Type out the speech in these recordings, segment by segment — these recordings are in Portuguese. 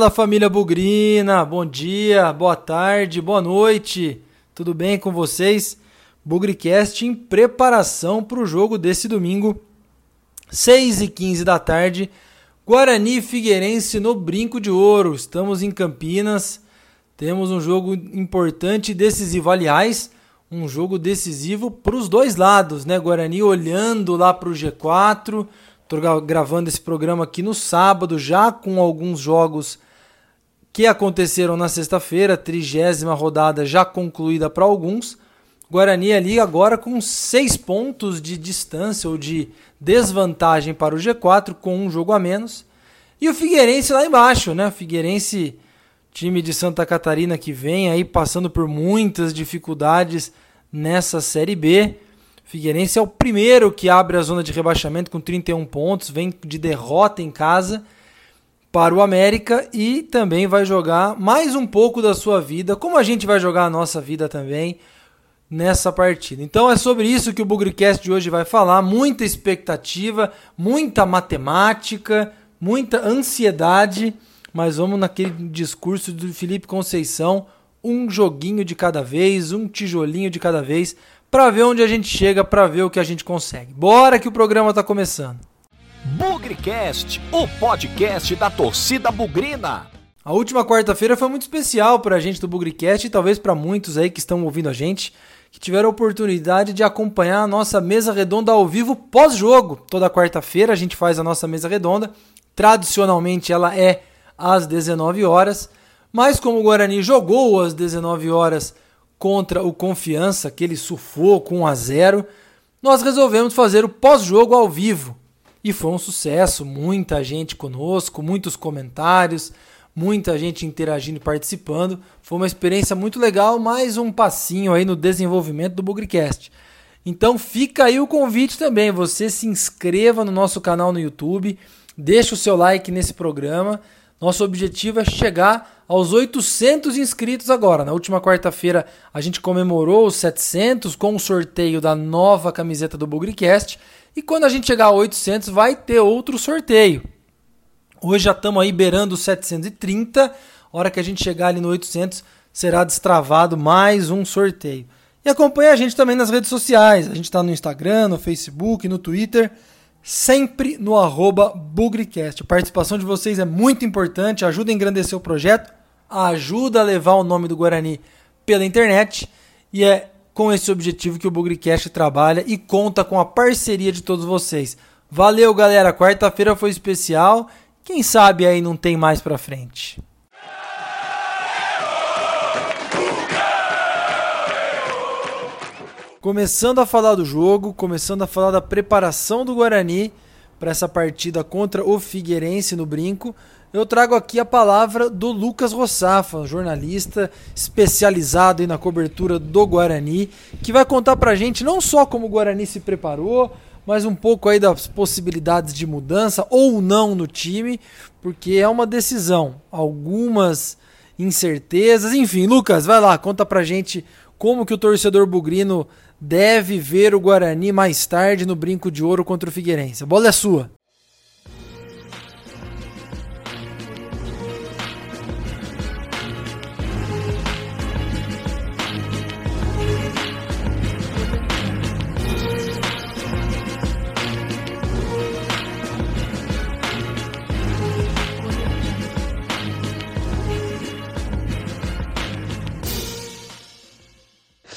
Fala família Bugrina, bom dia, boa tarde, boa noite, tudo bem com vocês? Bugricast em preparação para o jogo desse domingo, 6 e 15 da tarde, Guarani Figueirense no Brinco de Ouro. Estamos em Campinas, temos um jogo importante e decisivo, aliás, um jogo decisivo para os dois lados, né? Guarani olhando lá para o G4 Estou gravando esse programa aqui no sábado, já com alguns jogos que aconteceram na sexta-feira, trigésima rodada já concluída para alguns. Guarani ali agora com seis pontos de distância ou de desvantagem para o G4, com um jogo a menos. E o Figueirense lá embaixo, né? O Figueirense, time de Santa Catarina que vem aí passando por muitas dificuldades nessa Série B. Figueirense é o primeiro que abre a zona de rebaixamento com 31 pontos, vem de derrota em casa para o América e também vai jogar mais um pouco da sua vida, como a gente vai jogar a nossa vida também nessa partida. Então é sobre isso que o Bugricast de hoje vai falar, muita expectativa, muita matemática, muita ansiedade, mas vamos naquele discurso do Felipe Conceição, um joguinho de cada vez, um tijolinho de cada vez para ver onde a gente chega, para ver o que a gente consegue. Bora que o programa tá começando. Bugricast, o podcast da torcida bugrina. A última quarta-feira foi muito especial para a gente do Bugricast e talvez para muitos aí que estão ouvindo a gente, que tiveram a oportunidade de acompanhar a nossa mesa redonda ao vivo pós-jogo. Toda quarta-feira a gente faz a nossa mesa redonda. Tradicionalmente ela é às 19 horas, mas como o Guarani jogou às 19 horas contra o Confiança, aquele sufoco 1 a 0, nós resolvemos fazer o pós-jogo ao vivo. E foi um sucesso, muita gente conosco, muitos comentários, muita gente interagindo e participando. Foi uma experiência muito legal, mais um passinho aí no desenvolvimento do Bugricast. Então fica aí o convite também, você se inscreva no nosso canal no YouTube, deixa o seu like nesse programa. Nosso objetivo é chegar aos 800 inscritos agora. Na última quarta-feira a gente comemorou os 700 com o sorteio da nova camiseta do Bugricast. E quando a gente chegar a 800 vai ter outro sorteio. Hoje já estamos aí beirando os 730. A hora que a gente chegar ali no 800 será destravado mais um sorteio. E acompanhe a gente também nas redes sociais. A gente está no Instagram, no Facebook, no Twitter sempre no arroba Bugricast. A participação de vocês é muito importante, ajuda a engrandecer o projeto ajuda a levar o nome do Guarani pela internet e é com esse objetivo que o Bugricast trabalha e conta com a parceria de todos vocês. Valeu, galera. Quarta-feira foi especial. Quem sabe aí não tem mais pra frente. Começando a falar do jogo, começando a falar da preparação do Guarani para essa partida contra o Figueirense no Brinco eu trago aqui a palavra do Lucas Rossafa, jornalista especializado na cobertura do Guarani, que vai contar pra gente não só como o Guarani se preparou, mas um pouco aí das possibilidades de mudança ou não no time, porque é uma decisão, algumas incertezas, enfim, Lucas, vai lá, conta pra gente como que o torcedor bugrino deve ver o Guarani mais tarde no Brinco de Ouro contra o Figueirense. A bola é sua.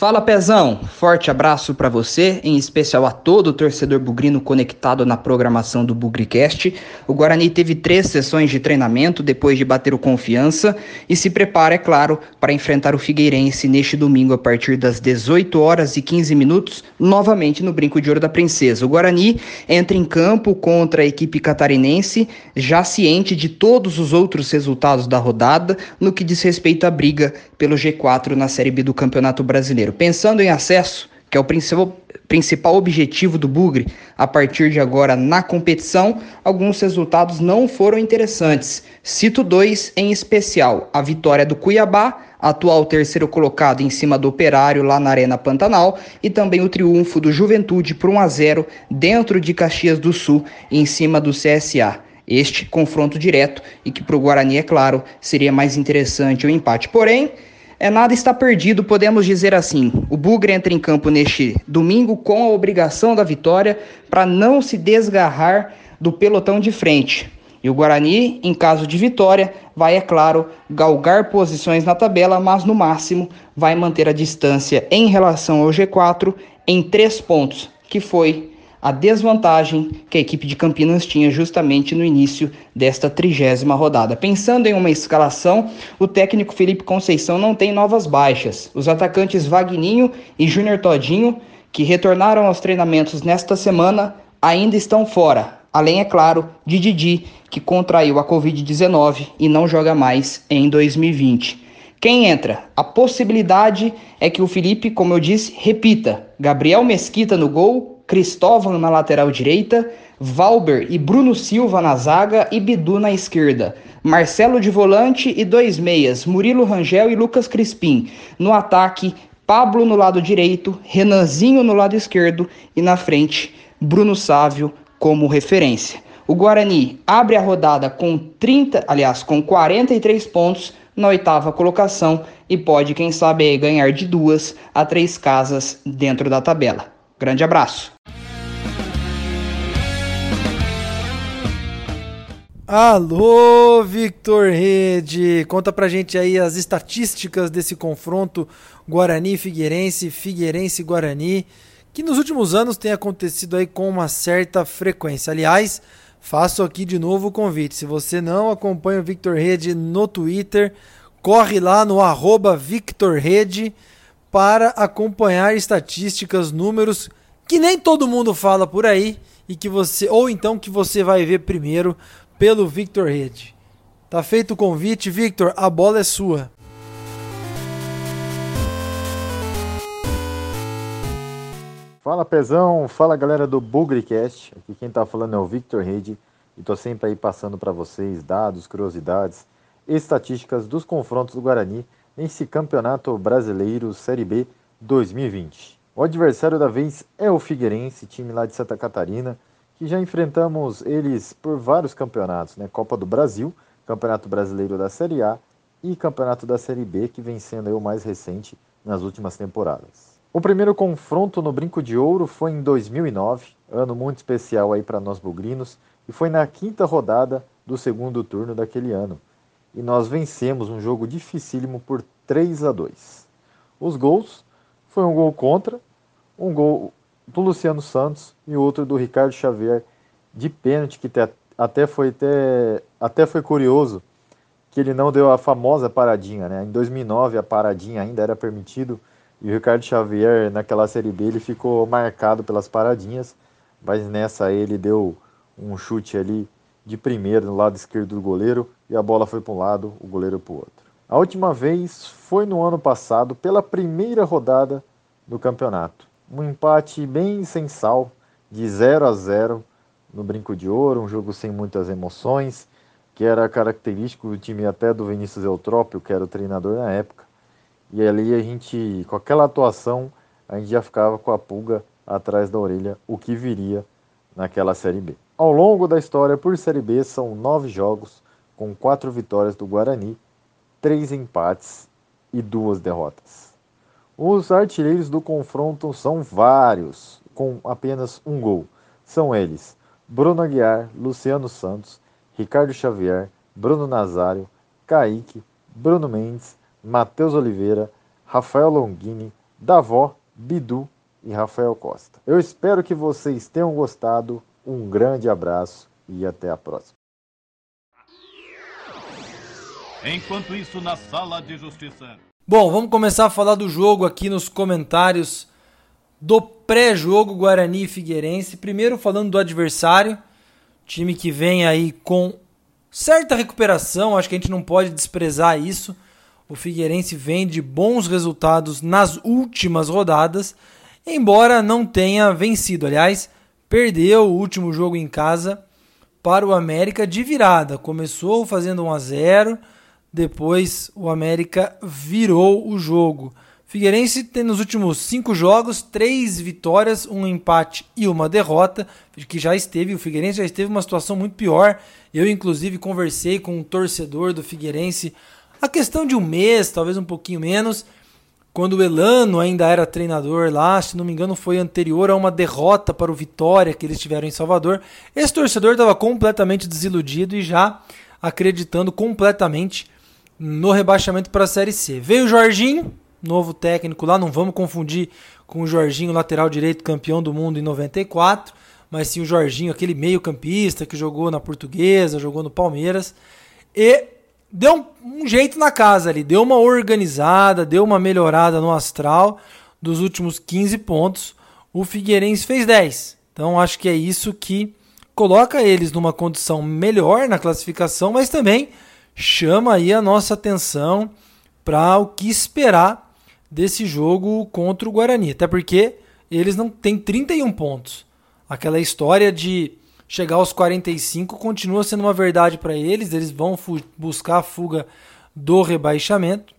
Fala Pezão, forte abraço para você, em especial a todo o torcedor bugrino conectado na programação do Bugricast. O Guarani teve três sessões de treinamento depois de bater o confiança e se prepara, é claro, para enfrentar o Figueirense neste domingo a partir das 18 horas e 15 minutos, novamente no Brinco de Ouro da Princesa. O Guarani entra em campo contra a equipe catarinense, já ciente de todos os outros resultados da rodada no que diz respeito à briga pelo G4 na Série B do Campeonato Brasileiro pensando em acesso, que é o principal, principal objetivo do Bugre a partir de agora na competição, alguns resultados não foram interessantes. Cito dois em especial: a vitória do Cuiabá, atual terceiro colocado em cima do Operário lá na Arena Pantanal, e também o triunfo do Juventude por 1 a 0 dentro de Caxias do Sul em cima do CSA. este confronto direto e que para o Guarani, é claro, seria mais interessante o empate. Porém, é nada está perdido, podemos dizer assim. O Bugre entra em campo neste domingo com a obrigação da vitória para não se desgarrar do pelotão de frente. E o Guarani, em caso de vitória, vai, é claro, galgar posições na tabela, mas no máximo vai manter a distância em relação ao G4 em três pontos, que foi a desvantagem que a equipe de Campinas tinha justamente no início desta trigésima rodada. Pensando em uma escalação, o técnico Felipe Conceição não tem novas baixas. Os atacantes Vagninho e Júnior Todinho, que retornaram aos treinamentos nesta semana, ainda estão fora. Além, é claro, de Didi, que contraiu a Covid-19 e não joga mais em 2020. Quem entra? A possibilidade é que o Felipe, como eu disse, repita: Gabriel Mesquita no gol, Cristóvão na lateral direita, Valber e Bruno Silva na zaga e Bidu na esquerda. Marcelo de volante e dois meias, Murilo Rangel e Lucas Crispim. No ataque, Pablo no lado direito, Renanzinho no lado esquerdo e na frente, Bruno Sávio como referência. O Guarani abre a rodada com 30, aliás, com 43 pontos na oitava colocação e pode, quem sabe, ganhar de duas a três casas dentro da tabela. Grande abraço. Alô, Victor Rede! Conta pra gente aí as estatísticas desse confronto Guarani-Figueirense, Figueirense-Guarani, que nos últimos anos tem acontecido aí com uma certa frequência. Aliás, faço aqui de novo o convite. Se você não acompanha o Victor Rede no Twitter, corre lá no arroba Victor Rede para acompanhar estatísticas, números que nem todo mundo fala por aí e que você ou então que você vai ver primeiro pelo Victor Rede. Tá feito o convite, Victor, a bola é sua. Fala Pezão, fala galera do Bugrecast. Aqui quem tá falando é o Victor Rede e tô sempre aí passando para vocês dados, curiosidades, estatísticas dos confrontos do Guarani nesse Campeonato Brasileiro Série B 2020. O adversário da vez é o Figueirense, time lá de Santa Catarina, que já enfrentamos eles por vários campeonatos, né? Copa do Brasil, Campeonato Brasileiro da Série A e Campeonato da Série B, que vem sendo o mais recente nas últimas temporadas. O primeiro confronto no Brinco de Ouro foi em 2009, ano muito especial aí para nós bugrinos, e foi na quinta rodada do segundo turno daquele ano e nós vencemos um jogo dificílimo por 3 a 2. Os gols foi um gol contra, um gol do Luciano Santos e outro do Ricardo Xavier de pênalti que até foi até, até foi curioso que ele não deu a famosa paradinha, né? Em 2009 a paradinha ainda era permitido e o Ricardo Xavier naquela série B ele ficou marcado pelas paradinhas, mas nessa ele deu um chute ali de primeiro no lado esquerdo do goleiro e a bola foi para um lado, o goleiro para o outro. A última vez foi no ano passado, pela primeira rodada do campeonato. Um empate bem sem sal, de 0 a 0 no Brinco de Ouro, um jogo sem muitas emoções, que era característico do time até do Vinícius Eutrópio, que era o treinador na época. E ali a gente, com aquela atuação, a gente já ficava com a pulga atrás da orelha, o que viria naquela Série B. Ao longo da história por Série B são nove jogos, com quatro vitórias do Guarani, três empates e duas derrotas. Os artilheiros do confronto são vários, com apenas um gol. São eles Bruno Aguiar, Luciano Santos, Ricardo Xavier, Bruno Nazário, Kaique, Bruno Mendes, Matheus Oliveira, Rafael Longini, Davó, Bidu e Rafael Costa. Eu espero que vocês tenham gostado um grande abraço e até a próxima. Enquanto isso, na sala de justiça. Bom, vamos começar a falar do jogo aqui nos comentários do pré-jogo Guarani e Figueirense. Primeiro falando do adversário, time que vem aí com certa recuperação, acho que a gente não pode desprezar isso. O Figueirense vem de bons resultados nas últimas rodadas, embora não tenha vencido. Aliás, perdeu o último jogo em casa para o América de virada. Começou fazendo 1 a 0, depois o América virou o jogo. Figueirense tem nos últimos cinco jogos três vitórias, um empate e uma derrota, que já esteve, o Figueirense já esteve uma situação muito pior. Eu, inclusive, conversei com um torcedor do Figueirense a questão de um mês, talvez um pouquinho menos, quando o Elano ainda era treinador lá, se não me engano, foi anterior a uma derrota para o Vitória que eles tiveram em Salvador. Esse torcedor estava completamente desiludido e já acreditando completamente no rebaixamento para a Série C. Veio o Jorginho, novo técnico lá, não vamos confundir com o Jorginho, lateral direito, campeão do mundo em 94, mas sim o Jorginho, aquele meio-campista que jogou na Portuguesa, jogou no Palmeiras. E deu um, um, jeito na casa ali, deu uma organizada, deu uma melhorada no astral dos últimos 15 pontos. O Figueirense fez 10. Então acho que é isso que coloca eles numa condição melhor na classificação, mas também chama aí a nossa atenção para o que esperar desse jogo contra o Guarani. Até porque eles não têm 31 pontos. Aquela história de chegar aos 45 continua sendo uma verdade para eles. Eles vão buscar a fuga do rebaixamento.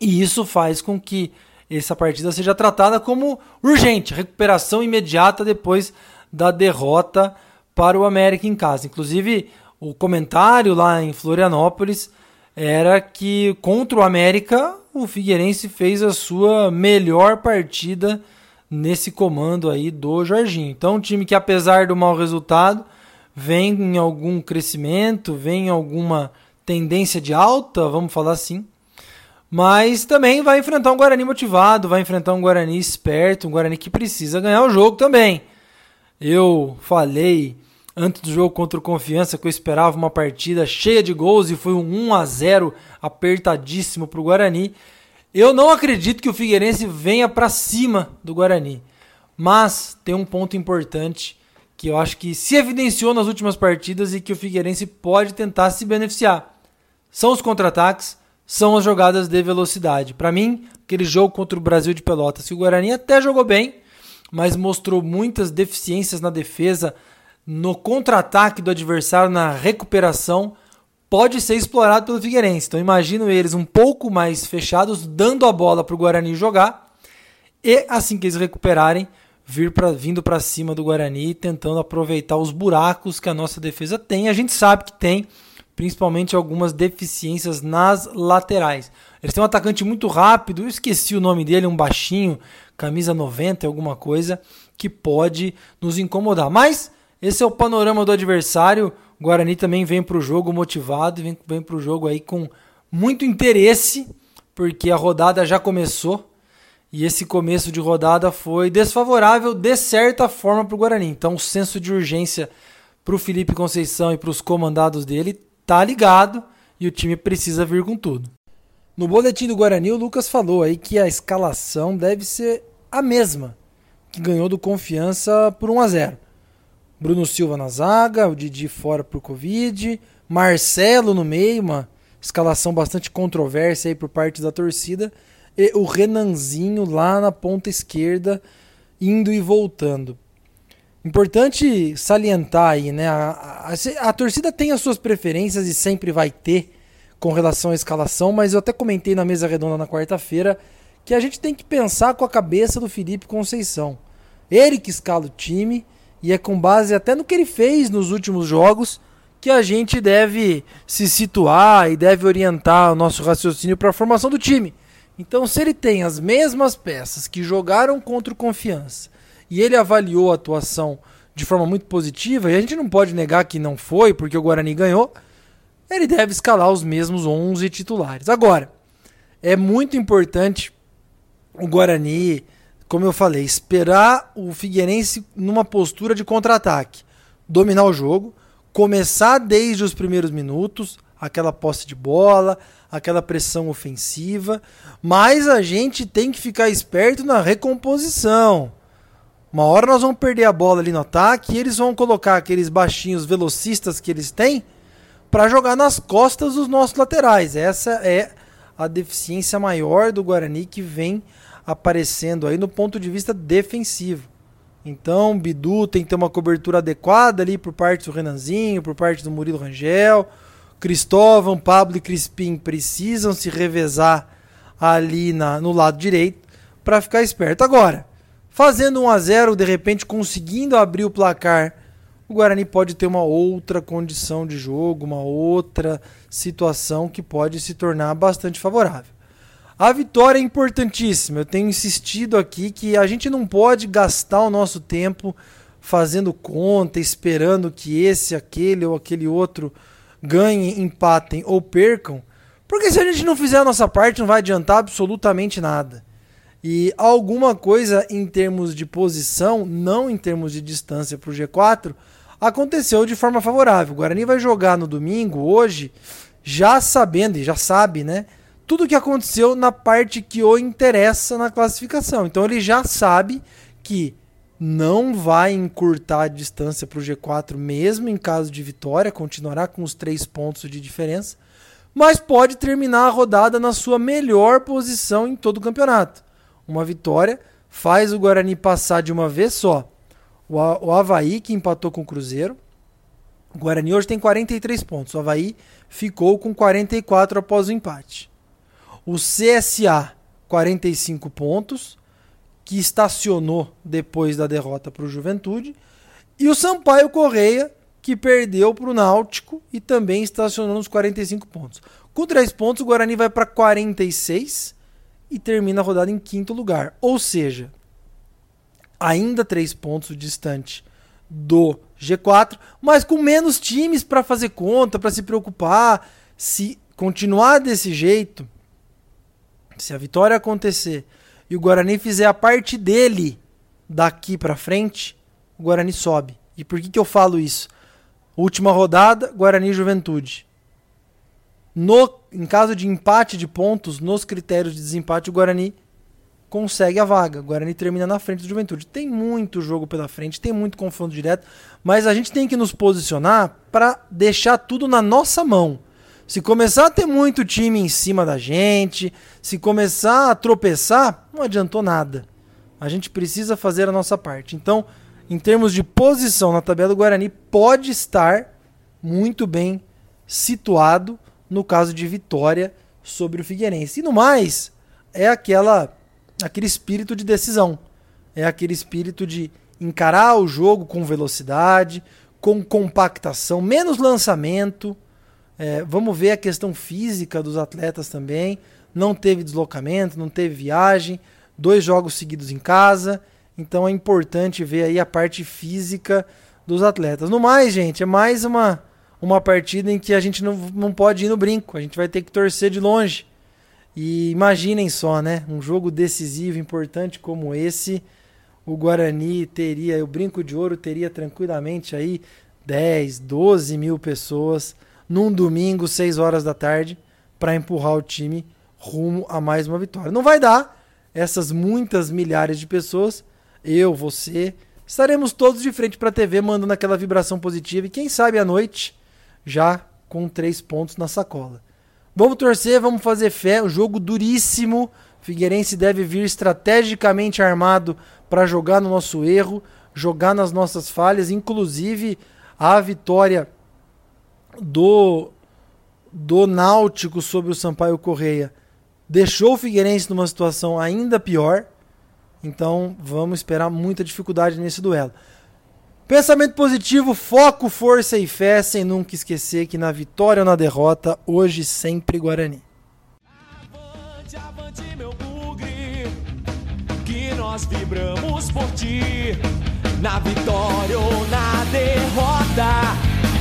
E isso faz com que essa partida seja tratada como urgente, recuperação imediata depois da derrota para o América em casa. Inclusive, o comentário lá em Florianópolis era que contra o América o Figueirense fez a sua melhor partida nesse comando aí do Jorginho. Então, um time que apesar do mau resultado, vem em algum crescimento, vem em alguma tendência de alta, vamos falar assim. Mas também vai enfrentar um Guarani motivado, vai enfrentar um Guarani esperto, um Guarani que precisa ganhar o jogo também. Eu falei antes do jogo contra o Confiança que eu esperava uma partida cheia de gols e foi um 1 a 0 apertadíssimo para o Guarani. Eu não acredito que o Figueirense venha para cima do Guarani, mas tem um ponto importante que eu acho que se evidenciou nas últimas partidas e que o Figueirense pode tentar se beneficiar. São os contra-ataques, são as jogadas de velocidade. Para mim, aquele jogo contra o Brasil de Pelotas, que o Guarani até jogou bem, mas mostrou muitas deficiências na defesa, no contra-ataque do adversário, na recuperação, pode ser explorado pelo Figueirense. Então imagino eles um pouco mais fechados, dando a bola para o Guarani jogar, e assim que eles recuperarem, vir pra, vindo para cima do Guarani, tentando aproveitar os buracos que a nossa defesa tem. A gente sabe que tem, principalmente algumas deficiências nas laterais. Eles têm um atacante muito rápido, eu esqueci o nome dele, um baixinho, camisa 90, alguma coisa, que pode nos incomodar. Mas esse é o panorama do adversário. O Guarani também vem para o jogo motivado, vem, vem para o jogo aí com muito interesse, porque a rodada já começou. E esse começo de rodada foi desfavorável de certa forma para o Guarani. Então o senso de urgência para o Felipe Conceição e para os comandados dele tá ligado e o time precisa vir com tudo. No boletim do Guarani, o Lucas falou aí que a escalação deve ser a mesma que ganhou do Confiança por 1 a 0. Bruno Silva na zaga, o Didi fora por Covid, Marcelo no meio, uma escalação bastante controversa aí por parte da torcida, e o Renanzinho lá na ponta esquerda, indo e voltando. Importante salientar aí, né? A, a, a, torcida tem as suas preferências e sempre vai ter com relação à escalação, mas eu até comentei na mesa redonda na quarta-feira que a gente tem que pensar com a cabeça do Felipe Conceição. Ele que escala o time, e é com base até no que ele fez nos últimos jogos que a gente deve se situar e deve orientar o nosso raciocínio para a formação do time. Então, se ele tem as mesmas peças que jogaram contra o Confiança e ele avaliou a atuação de forma muito positiva, e a gente não pode negar que não foi, porque o Guarani ganhou, ele deve escalar os mesmos 11 titulares. Agora, é muito importante o Guarani como eu falei, esperar o Figueirense numa postura de contra-ataque, dominar o jogo, começar desde os primeiros minutos, aquela posse de bola, aquela pressão ofensiva, mas a gente tem que ficar esperto na recomposição. Uma hora nós vamos perder a bola ali no ataque e eles vão colocar aqueles baixinhos velocistas que eles têm para jogar nas costas dos nossos laterais. Essa é a deficiência maior do Guarani que vem aparecendo aí no ponto de vista defensivo. Então, Bidu tem que ter uma cobertura adequada ali por parte do Renanzinho, por parte do Murilo Rangel. Cristóvão, Pablo e Crispim precisam se revezar ali na, no lado direito para ficar esperto. Agora, fazendo 1 a 0 de repente conseguindo abrir o placar, o Guarani pode ter uma outra condição de jogo, uma outra situação que pode se tornar bastante favorável. A vitória é importantíssima. Eu tenho insistido aqui que a gente não pode gastar o nosso tempo fazendo conta, esperando que esse, aquele ou aquele outro ganhem, empatem ou percam, porque se a gente não fizer a nossa parte, não vai adiantar absolutamente nada. E alguma coisa em termos de posição, não em termos de distância para o G4, aconteceu de forma favorável. O Guarani vai jogar no domingo, hoje, já sabendo, e já sabe, né? Tudo o que aconteceu na parte que o interessa na classificação. Então ele já sabe que não vai encurtar a distância para o G4, mesmo em caso de vitória, continuará com os três pontos de diferença, mas pode terminar a rodada na sua melhor posição em todo o campeonato. Uma vitória faz o Guarani passar de uma vez só. O, o Havaí, que empatou com o Cruzeiro. O Guarani hoje tem 43 pontos. O Havaí ficou com 44 após o empate. O CSA, 45 pontos que estacionou depois da derrota para o Juventude, e o Sampaio Correia, que perdeu para o Náutico e também estacionou nos 45 pontos. Com 3 pontos, o Guarani vai para 46 e termina a rodada em quinto lugar. Ou seja, ainda 3 pontos distante do G4, mas com menos times para fazer conta, para se preocupar. Se continuar desse jeito, se a vitória acontecer e o Guarani fizer a parte dele daqui para frente, o Guarani sobe. E por que, que eu falo isso? Última rodada, Guarani e Juventude. No, em caso de empate de pontos, nos critérios de desempate, o Guarani consegue a vaga. O Guarani termina na frente do Juventude. Tem muito jogo pela frente, tem muito confronto direto, mas a gente tem que nos posicionar para deixar tudo na nossa mão. Se começar a ter muito time em cima da gente, se começar a tropeçar, não adiantou nada. A gente precisa fazer a nossa parte. Então, em termos de posição na tabela do Guarani, pode estar muito bem situado no caso de vitória sobre o Figueirense. E no mais, é aquela aquele espírito de decisão. É aquele espírito de encarar o jogo com velocidade, com compactação, menos lançamento, é, vamos ver a questão física dos atletas também. Não teve deslocamento, não teve viagem, dois jogos seguidos em casa. Então é importante ver aí a parte física dos atletas. No mais, gente, é mais uma, uma partida em que a gente não, não pode ir no brinco. A gente vai ter que torcer de longe. E imaginem só, né? Um jogo decisivo, importante como esse. O Guarani teria, o Brinco de Ouro teria tranquilamente aí 10, 12 mil pessoas num domingo, 6 horas da tarde, para empurrar o time rumo a mais uma vitória. Não vai dar essas muitas milhares de pessoas, eu, você, estaremos todos de frente para a TV mandando aquela vibração positiva e quem sabe à noite já com três pontos na sacola. Vamos torcer, vamos fazer fé. O jogo duríssimo. Figueirense deve vir estrategicamente armado para jogar no nosso erro, jogar nas nossas falhas, inclusive a vitória do, do Náutico sobre o Sampaio Correia deixou o Figueirense numa situação ainda pior. Então vamos esperar muita dificuldade nesse duelo. Pensamento positivo, foco, força e fé, sem nunca esquecer que na vitória ou na derrota, hoje sempre Guarani. Avante, avante, meu bugre, que nós vibramos por ti, na vitória ou na derrota.